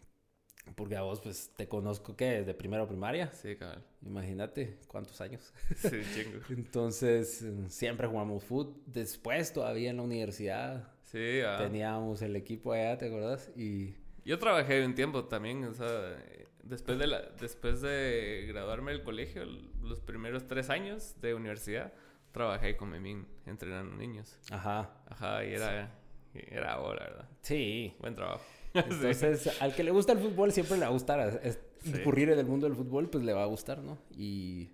porque a vos, pues, te conozco, ¿qué? Desde primero primaria. sí, cabal. Imagínate cuántos años. <laughs> Sí, chingo. Entonces, eh, siempre jugamos fútbol. Después, todavía en la universidad, Sí, ah. teníamos el equipo allá, ¿te acuerdas? Y Yo trabajé un tiempo también, o sea, después de, la, después de graduarme del colegio, los primeros tres años de universidad, trabajé con Memín entrenando niños. Ajá. Ajá, y era, y era ahora, ¿verdad? Sí. Buen trabajo. <laughs> Entonces, al que le gusta el fútbol siempre le va a gustar. Es- Sí. Incurrir en el mundo del fútbol, pues le va a gustar, ¿no? Y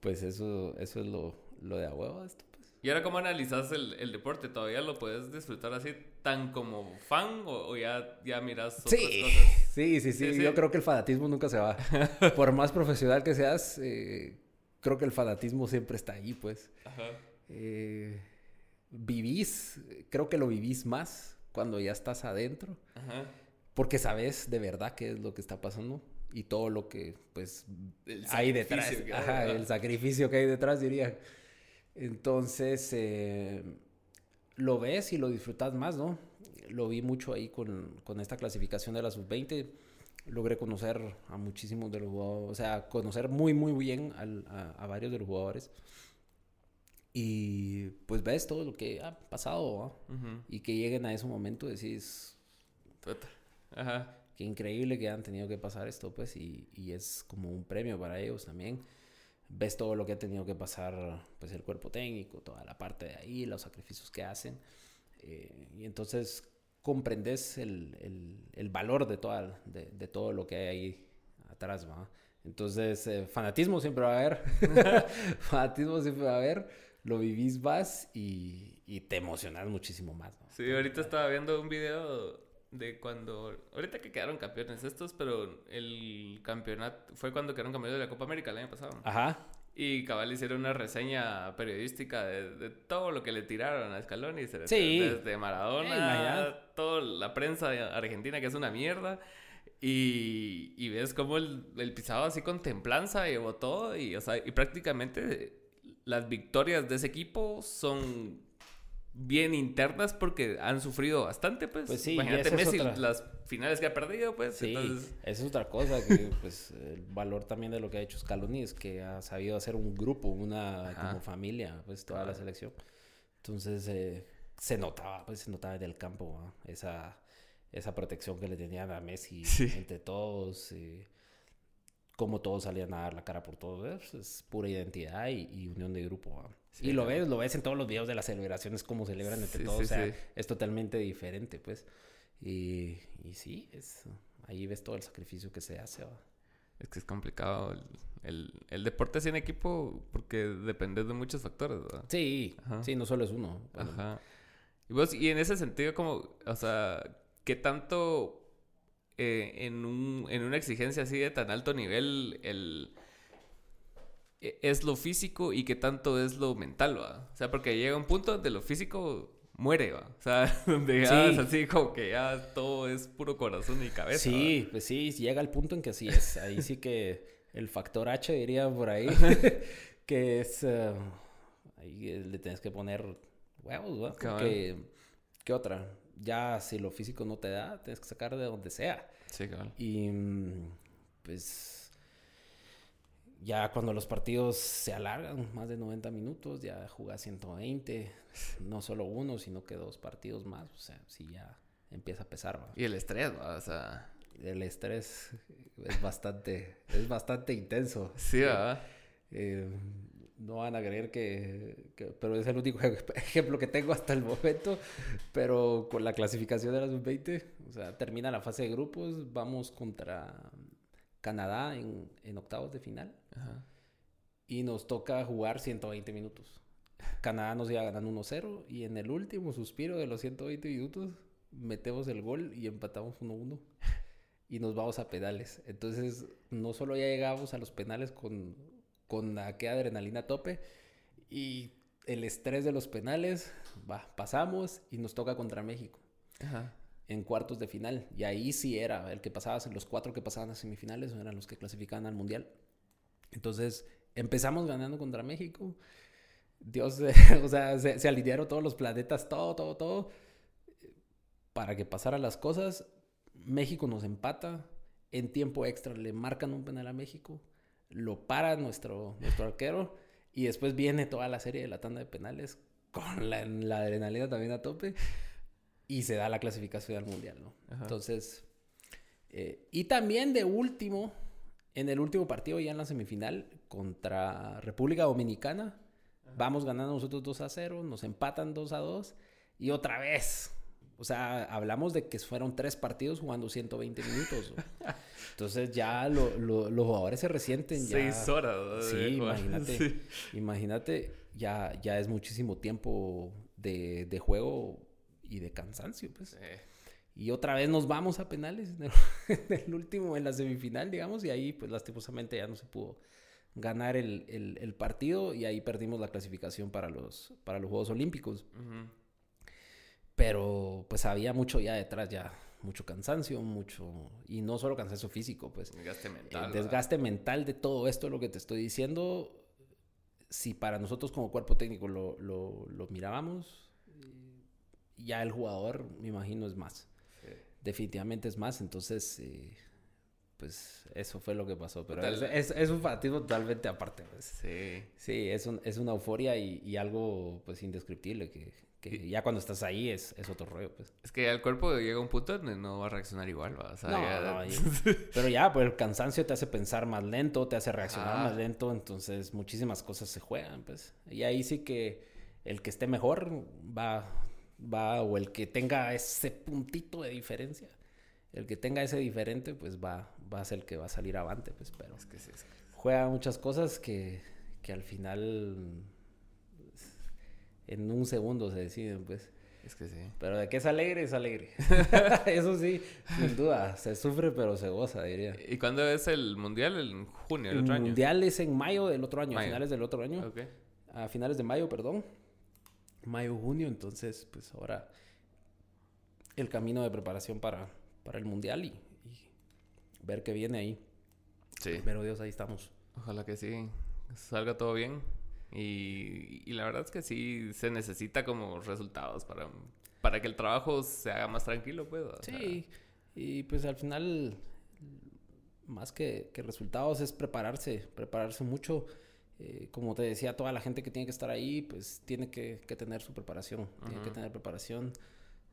pues eso, eso es lo, lo de a huevo esto. ¿Y ahora cómo analizas el, el deporte? ¿Todavía lo puedes disfrutar así tan como fan o, o ya, ya miras otras Sí, cosas? sí, sí, sí, Sí, sí. Yo creo que el fanatismo nunca se va. <laughs> Por más profesional que seas, eh, creo que el fanatismo siempre está ahí, pues. Ajá. Eh, vivís, creo que lo vivís más cuando ya estás adentro. Ajá. Porque sabes de verdad qué es lo que está pasando y todo lo que, pues, El hay detrás. Ajá, el sacrificio que hay detrás, diría. Entonces, eh, lo ves y lo disfrutas más, ¿no? Lo vi mucho ahí con, con esta clasificación de la sub-20. Logré conocer a muchísimos de los jugadores, o sea, conocer muy, muy bien al- a, a varios de los jugadores. Y pues ves todo lo que ha pasado, ¿no? Ujú. Y que lleguen a ese momento, decís. Ajá. qué increíble que han tenido que pasar esto, pues, y, y es como un premio para ellos también. Ves todo lo que ha tenido que pasar, pues, el cuerpo técnico, toda la parte de ahí, los sacrificios que hacen. eh, y entonces comprendes el, el- el valor de, toda, de, de todo lo que hay ahí atrás, ¿va? Entonces, eh, fanatismo siempre va a haber. <laughs> fanatismo siempre va a haber. Lo vivís más y, y te emocionas muchísimo más, ¿va? Sí, ahorita estaba viendo un video de cuando. Ahorita que quedaron campeones estos, pero el campeonato. Fue cuando quedaron campeones de la Copa América el año pasado. Ajá. Y cabal hicieron una reseña periodística de, de todo lo que le tiraron a Scaloni. se- Sí. Desde Maradona, imagínate. toda la prensa argentina que es una mierda. Y, y ves cómo el, el pisado así con templanza llevó todo. Y, o sea, y prácticamente las victorias de ese equipo son bien internas porque han sufrido bastante, pues. Pues sí, Imagínate Messi, otra. las finales que ha perdido, pues. Sí, Entonces, esa es otra cosa que, <laughs> pues, el valor también de lo que ha hecho Scaloni es que ha sabido hacer un grupo, una Ajá. como familia, pues, toda la selección. Entonces, eh, se notaba, pues, se notaba desde el campo, esa, esa protección que le tenían a Messi Sí. entre todos, eh, cómo todos salían a dar la cara por todos, es, es pura identidad y, y unión de grupo, y lo ves, lo ves en todos los videos de las celebraciones, cómo celebran entre Sí, todos, sí, o sea, es totalmente diferente, pues. Y, y sí, es, ahí ves todo el sacrificio que se hace. ¿va? Es que es complicado. El, el, el deporte sin equipo porque depende de muchos factores. Sí, Ajá. sí, no solo es uno. Bueno, Ajá. Y vos, y en ese sentido, como, o sea, ¿qué tanto eh, en, un, en una exigencia así de tan alto nivel el, e- es lo físico y qué tanto es lo mental, ¿va? O sea, porque llega un punto donde lo físico muere, ¿va? O sea, <laughs> donde ya Sí. es así como que ya todo es puro corazón y cabeza. Sí, pues sí, llega el punto en que sí es. Ahí sí que el factor H diría por ahí, <laughs> que es... eh, ahí le tienes que poner huevos, ¿va? Porque, ¿qué otra? Ya si lo físico no te da, tienes que sacar de donde sea. Sí, cabal. Y pues ya cuando los partidos se alargan más de 90 minutos, ya jugás 120, no solo uno, sino que dos partidos más, o sea, sí ya empieza a pesar, ¿va? Y el estrés, ¿va? O sea, El estrés es bastante, es bastante intenso. sí, ¿va? Eh, no van a creer que, que- Pero es el único ej- <laughs> ejemplo que tengo hasta el momento. Pero con la clasificación de la sub-20, o sea, termina la fase de grupos, vamos contra Canadá en, en octavos de final Ajá. y nos toca jugar 120 minutos. Canadá nos iba ganando 1-0 y en el último suspiro de los 120 minutos metemos el gol y empatamos 1-1 y nos vamos a penales. Entonces, no solo ya llegamos a los penales con, con aquella adrenalina a tope y el estrés de los penales, va, pasamos y nos toca contra México. Ajá. en cuartos de final. Y ahí sí era el que pasaba, los cuatro que pasaban a semifinales eran los que clasificaban al mundial. Entonces empezamos ganando contra México. Dios, <laughs> o sea, se, se, alinearon todos los planetas, todo, todo, todo, para que pasaran las cosas. México nos empata. En tiempo extra le marcan un penal a México. Lo para nuestro, nuestro arquero. Y después viene toda la serie de la tanda de penales con la, la adrenalina también a tope y se da la clasificación al mundial, ¿no? Entonces, eh, y también de último, en el último partido ya en la semifinal contra República Dominicana, vamos ganando nosotros 2 a 0, nos empatan 2 a 2 y otra vez. O sea, hablamos de que fueron tres partidos jugando 120 minutos. <laughs> Entonces ya los jugadores se resienten. Ya. Seis horas. Sí, imagínate. Imagínate, ya, ya es muchísimo tiempo de, de juego y de cansancio, pues. Y otra vez nos vamos a penales <laughs> en el, último, en la semifinal, digamos, y ahí, pues lastimosamente ya no se pudo ganar el, partido y ahí perdimos la clasificación para los, para los Juegos Olímpicos. Pero pues había mucho ya detrás, ya mucho cansancio, mucho, y no solo cansancio físico, pues. Desgaste mental. El desgaste mental de todo esto, lo que te estoy diciendo, si para nosotros como cuerpo técnico lo, lo, lo mirábamos, ya el jugador, me imagino, es más. Definitivamente es más, entonces, eh, pues eso fue lo que pasó. Pero es, es, un fanatismo totalmente aparte. Pues. Sí. Sí, es, un, es una euforia y, y, algo pues indescriptible que, que ya cuando estás ahí es, es otro rollo. Pues. Es que el cuerpo llega a un punto donde no va a reaccionar igual. ¿va? O sea, no, <laughs> pero ya, pues el cansancio te hace pensar más lento, te hace reaccionar más lento, entonces muchísimas cosas se juegan. pues Y ahí sí que el que esté mejor va va, o el que tenga ese puntito de diferencia, el que tenga ese diferente, pues va, va a ser el que va a salir avante, pues, pero es que sí, juega muchas cosas que, que al final en un segundo se deciden, pues. Es que sí. Pero de que es alegre, es alegre. <laughs> <laughs> Eso sí, sin duda. Se sufre, pero se goza, diría. ¿Y cuándo es el mundial? ¿En junio del otro año? El mundial es en mayo del otro año, a finales del otro año. A finales de mayo, perdón mayo, junio, entonces pues ahora el camino de preparación para, para el mundial y, ver qué viene ahí. Sí. Pero Dios, ahí estamos. Ojalá que sí, salga todo bien. Y, y, la verdad es que sí se necesita como resultados para, para que el trabajo se haga más tranquilo, pues. sí, y pues al final, más que, que resultados es prepararse, prepararse mucho. Eh, como te decía, toda la gente que tiene que estar ahí, pues tiene que, que tener su preparación, tiene que tener preparación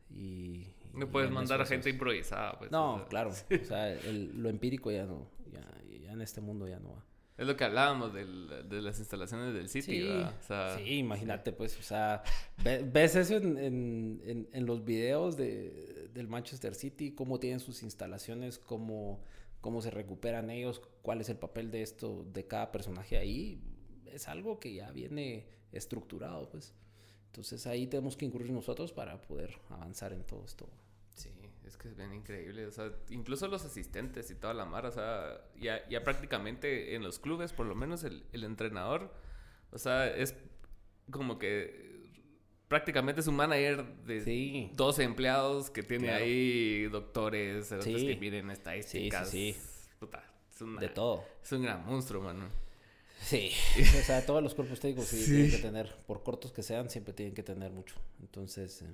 y... No puedes mandar a gente improvisada, pues. No, claro, o sea, <laughs> lo empírico ya no, ya, ya, en este mundo ya no va. Es lo que hablábamos del, de las instalaciones del City, sí, O sea, sí, imagínate, pues, o sea, ves eso en, en, en, los videos de, del Manchester City, cómo tienen sus instalaciones, cómo, cómo se recuperan ellos, cuál es el papel de esto, de cada personaje ahí es algo que ya viene estructurado, pues. Entonces ahí tenemos que incurrir nosotros para poder avanzar en todo esto. Sí, es que es bien increíble. O sea, incluso los asistentes y toda la mar, o sea, ya, ya prácticamente en los clubes, por lo menos el, el entrenador, o sea, es como que prácticamente es un manager de 12 empleados que tiene ahí doctores, que miren estadísticas. Sí, sí, sí. de todo. Es un gran monstruo, mano. Sí, <laughs> o sea, todos los cuerpos técnicos sí, tienen que tener, por cortos que sean, siempre tienen que tener mucho. Entonces, eh,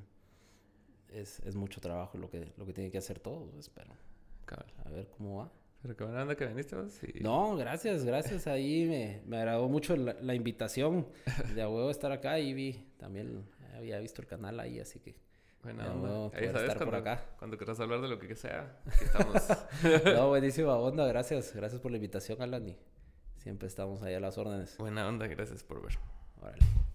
es, es, mucho trabajo lo que, lo que tienen que hacer todos, espero. A ver cómo va. ¿Pero qué onda que viniste vos? No, gracias, gracias. Ahí me, me agradó mucho la, invitación <laughs> de a huevo estar acá y vi, también había visto el canal ahí, así que... Bueno, ahí sabes estar cuando, por acá. Cuando quieras hablar de lo que sea, aquí estamos. <laughs> no, buenísima onda, gracias. Gracias por la invitación, Alan. Siempre estamos ahí a las órdenes. Buena onda, gracias por ver. Órale.